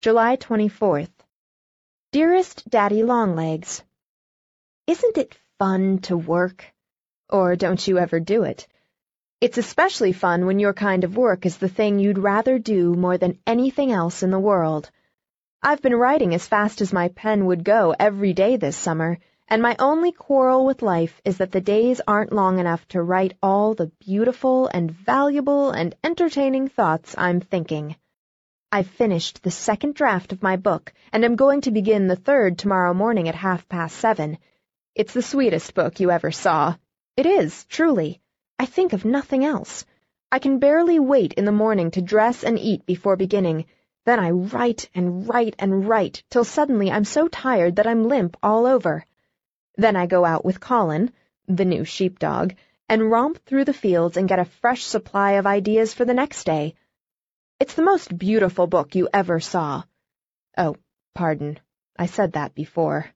July 24th. Dearest Daddy Longlegs, Isn't it fun to work? Or don't you ever do it? It's especially fun when your kind of work is the thing you'd rather do more than anything else in the world. I've been writing as fast as my pen would go every day this summer, and my only quarrel with life is that the days aren't long enough to write all the beautiful and valuable and entertaining thoughts I'm thinking. I've finished the second draft of my book, and am going to begin the third tomorrow morning at half past seven. It's the sweetest book you ever saw. It is, truly. I think of nothing else. I can barely wait in the morning to dress and eat before beginning. Then I write and write and write till suddenly I'm so tired that I'm limp all over. Then I go out with Colin, the new sheepdog, and romp through the fields and get a fresh supply of ideas for the next day. It's the most beautiful book you ever saw. Oh, pardon. I said that before.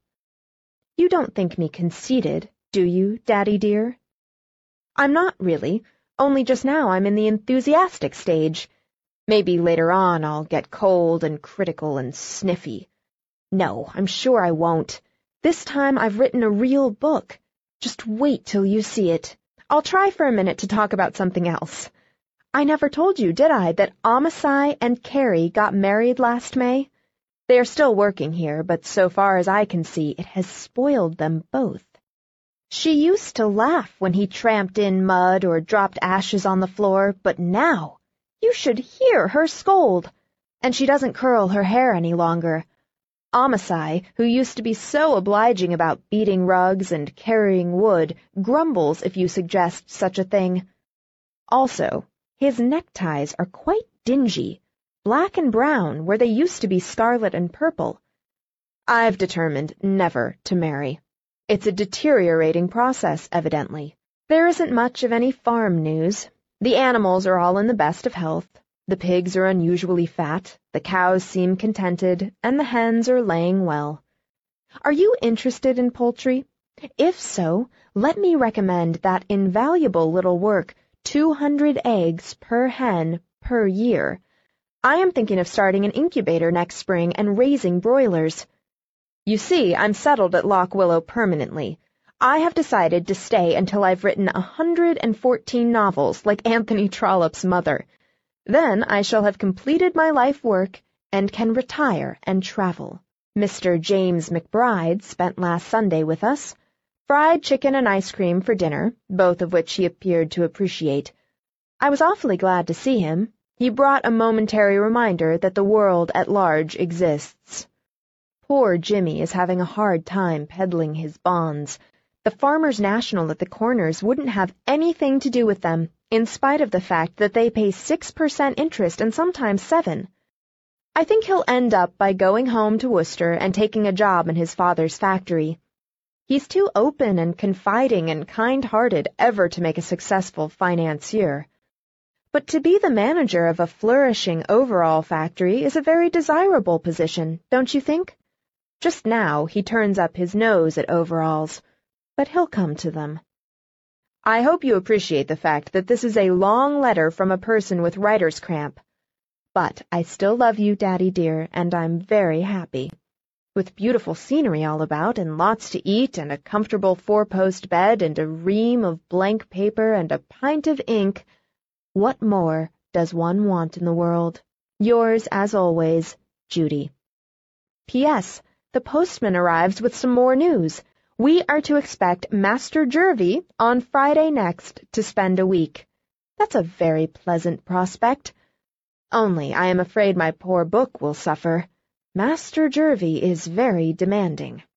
You don't think me conceited, do you, Daddy dear? I'm not really, only just now I'm in the enthusiastic stage. Maybe later on I'll get cold and critical and sniffy. No, I'm sure I won't. This time I've written a real book. Just wait till you see it. I'll try for a minute to talk about something else. I never told you, did I, that Amasai and Carrie got married last May? They are still working here, but so far as I can see, it has spoiled them both. She used to laugh when he tramped in mud or dropped ashes on the floor, but now you should hear her scold. And she doesn't curl her hair any longer. Amasai, who used to be so obliging about beating rugs and carrying wood, grumbles if you suggest such a thing. Also, his neckties are quite dingy, black and brown where they used to be scarlet and purple. I've determined never to marry. It's a deteriorating process, evidently. There isn't much of any farm news. The animals are all in the best of health. The pigs are unusually fat, the cows seem contented, and the hens are laying well. Are you interested in poultry? If so, let me recommend that invaluable little work, 200 eggs per hen per year. I am thinking of starting an incubator next spring and raising broilers. You see, I'm settled at Lock Willow permanently. I have decided to stay until I've written a hundred and fourteen novels like Anthony Trollope's mother. Then I shall have completed my life work and can retire and travel. Mr. James McBride spent last Sunday with us fried chicken and ice cream for dinner, both of which he appeared to appreciate. I was awfully glad to see him. He brought a momentary reminder that the world at large exists. Poor Jimmy is having a hard time peddling his bonds. The Farmers National at the Corners wouldn't have anything to do with them, in spite of the fact that they pay six per cent interest and sometimes seven. I think he'll end up by going home to Worcester and taking a job in his father's factory. He's too open and confiding and kind-hearted ever to make a successful financier. But to be the manager of a flourishing overall factory is a very desirable position, don't you think? Just now he turns up his nose at overalls, but he'll come to them. I hope you appreciate the fact that this is a long letter from a person with writer's cramp. But I still love you, Daddy dear, and I'm very happy with beautiful scenery all about, and lots to eat, and a comfortable four-post bed, and a ream of blank paper, and a pint of ink, what more does one want in the world? Yours, as always, Judy. P.S. The postman arrives with some more news. We are to expect Master Jervie on Friday next to spend a week. That's a very pleasant prospect. Only I am afraid my poor book will suffer. Master Jervie is very demanding.